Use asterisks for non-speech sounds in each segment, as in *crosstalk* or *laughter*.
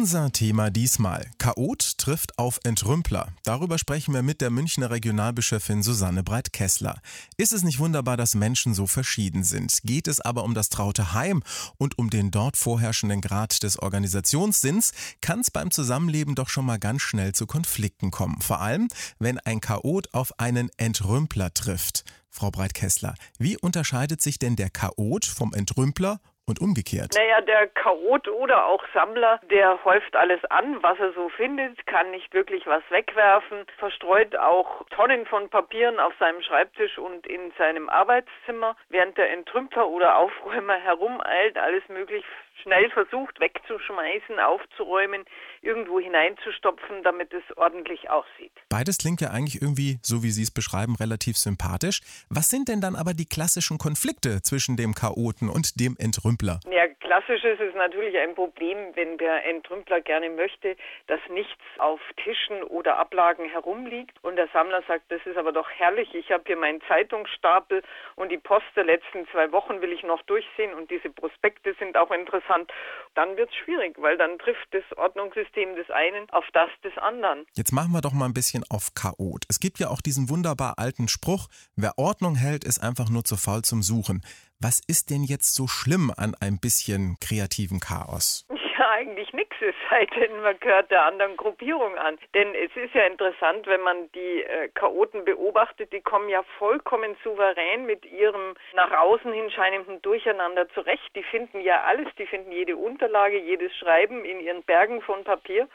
Unser Thema diesmal. Chaot trifft auf Entrümpler. Darüber sprechen wir mit der Münchner Regionalbischöfin Susanne Breit-Kessler. Ist es nicht wunderbar, dass Menschen so verschieden sind? Geht es aber um das traute Heim und um den dort vorherrschenden Grad des Organisationssinns, kann es beim Zusammenleben doch schon mal ganz schnell zu Konflikten kommen. Vor allem, wenn ein Chaot auf einen Entrümpler trifft. Frau Breit-Kessler, wie unterscheidet sich denn der Chaot vom Entrümpler und umgekehrt. Naja, der Chaot oder auch Sammler, der häuft alles an, was er so findet, kann nicht wirklich was wegwerfen, verstreut auch Tonnen von Papieren auf seinem Schreibtisch und in seinem Arbeitszimmer, während der Entrümpler oder Aufräumer *laughs* herumeilt, alles möglich schnell versucht wegzuschmeißen, aufzuräumen, irgendwo hineinzustopfen, damit es ordentlich aussieht. Beides klingt ja eigentlich irgendwie, so wie Sie es beschreiben, relativ sympathisch. Was sind denn dann aber die klassischen Konflikte zwischen dem Chaoten und dem Entrümpler? Ja, klassisch ist es natürlich ein Problem, wenn der Entrümpler gerne möchte, dass nichts auf Tischen oder Ablagen herumliegt und der Sammler sagt, das ist aber doch herrlich, ich habe hier meinen Zeitungsstapel und die Post der letzten zwei Wochen will ich noch durchsehen und diese Prospekte sind auch interessant dann wird es schwierig, weil dann trifft das Ordnungssystem des einen auf das des anderen. Jetzt machen wir doch mal ein bisschen auf Chaot. Es gibt ja auch diesen wunderbar alten Spruch, wer Ordnung hält, ist einfach nur zu faul zum Suchen. Was ist denn jetzt so schlimm an ein bisschen kreativen Chaos? ja eigentlich nichts, es sei denn, man gehört der anderen Gruppierung an. Denn es ist ja interessant, wenn man die äh, Chaoten beobachtet, die kommen ja vollkommen souverän mit ihrem nach außen hin scheinenden Durcheinander zurecht. Die finden ja alles, die finden jede Unterlage, jedes Schreiben in ihren Bergen von Papier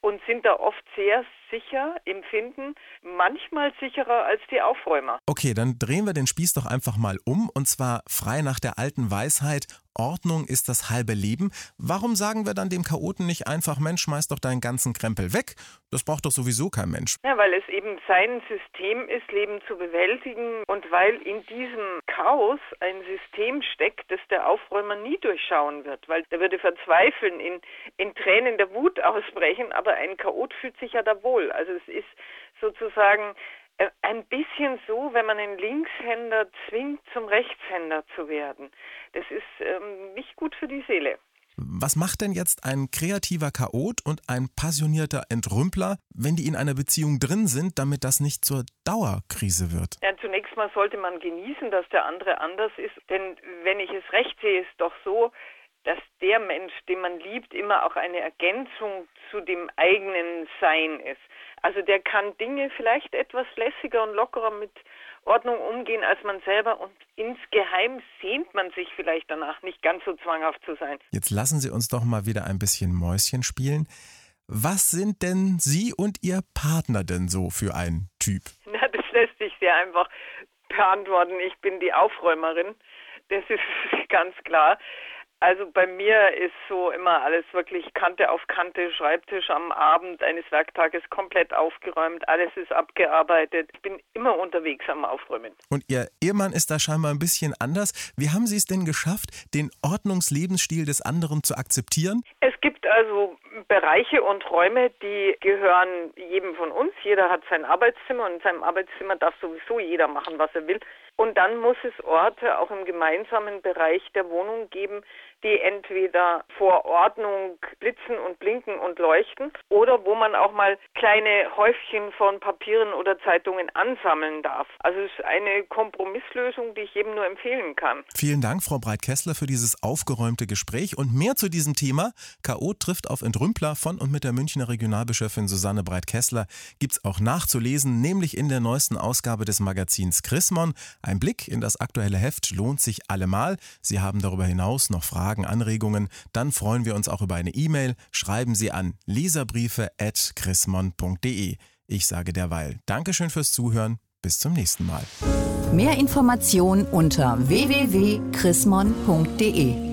und sind da oft sehr sicher im Finden, manchmal sicherer als die Aufräumer. Okay, dann drehen wir den Spieß doch einfach mal um und zwar frei nach der alten Weisheit, Ordnung ist das halbe Leben. Warum sagen wir dann dem Chaoten nicht einfach, Mensch, schmeiß doch deinen ganzen Krempel weg? Das braucht doch sowieso kein Mensch. Ja, weil es eben sein System ist, Leben zu bewältigen und weil in diesem Chaos ein System steckt, das der Aufräumer nie durchschauen wird, weil der würde verzweifeln, in, in Tränen der Wut ausbrechen, aber ein Chaot fühlt sich ja da wohl. Also es ist sozusagen ein bisschen so, wenn man einen Linkshänder zwingt, zum Rechtshänder zu werden. Das ist ähm, nicht gut für die Seele. Was macht denn jetzt ein kreativer Chaot und ein passionierter Entrümpler, wenn die in einer Beziehung drin sind, damit das nicht zur Dauerkrise wird? Ja, zunächst mal sollte man genießen, dass der andere anders ist. Denn wenn ich es recht sehe, ist doch so, dass der Mensch, den man liebt, immer auch eine Ergänzung zu dem eigenen Sein ist. Also der kann Dinge vielleicht etwas lässiger und lockerer mit Ordnung umgehen als man selber und insgeheim sehnt man sich vielleicht danach, nicht ganz so zwanghaft zu sein. Jetzt lassen Sie uns doch mal wieder ein bisschen Mäuschen spielen. Was sind denn Sie und Ihr Partner denn so für ein Typ? *laughs* Na, das lässt sich sehr einfach beantworten. Ich bin die Aufräumerin. Das ist *laughs* ganz klar. Also bei mir ist so immer alles wirklich Kante auf Kante, Schreibtisch am Abend eines Werktages komplett aufgeräumt, alles ist abgearbeitet. Ich bin immer unterwegs am Aufräumen. Und Ihr Ehemann ist da scheinbar ein bisschen anders. Wie haben Sie es denn geschafft, den Ordnungslebensstil des anderen zu akzeptieren? Es gibt also Bereiche und Räume, die gehören jedem von uns. Jeder hat sein Arbeitszimmer und in seinem Arbeitszimmer darf sowieso jeder machen, was er will. Und dann muss es Orte auch im gemeinsamen Bereich der Wohnung geben, die entweder vor Ordnung blitzen und blinken und leuchten oder wo man auch mal kleine Häufchen von Papieren oder Zeitungen ansammeln darf. Also es ist eine Kompromisslösung, die ich jedem nur empfehlen kann. Vielen Dank, Frau Breit-Kessler, für dieses aufgeräumte Gespräch und mehr zu diesem Thema. K.O. trifft auf Entrümpler von und mit der Münchner Regionalbischöfin Susanne Breit-Kessler gibt es auch nachzulesen, nämlich in der neuesten Ausgabe des Magazins Chrismon. Ein Blick in das aktuelle Heft lohnt sich allemal. Sie haben darüber hinaus noch Fragen Fragen, Anregungen, dann freuen wir uns auch über eine E-Mail. Schreiben Sie an leserbriefe.chrismon.de. Ich sage derweil Dankeschön fürs Zuhören. Bis zum nächsten Mal. Mehr Informationen unter www.chrismon.de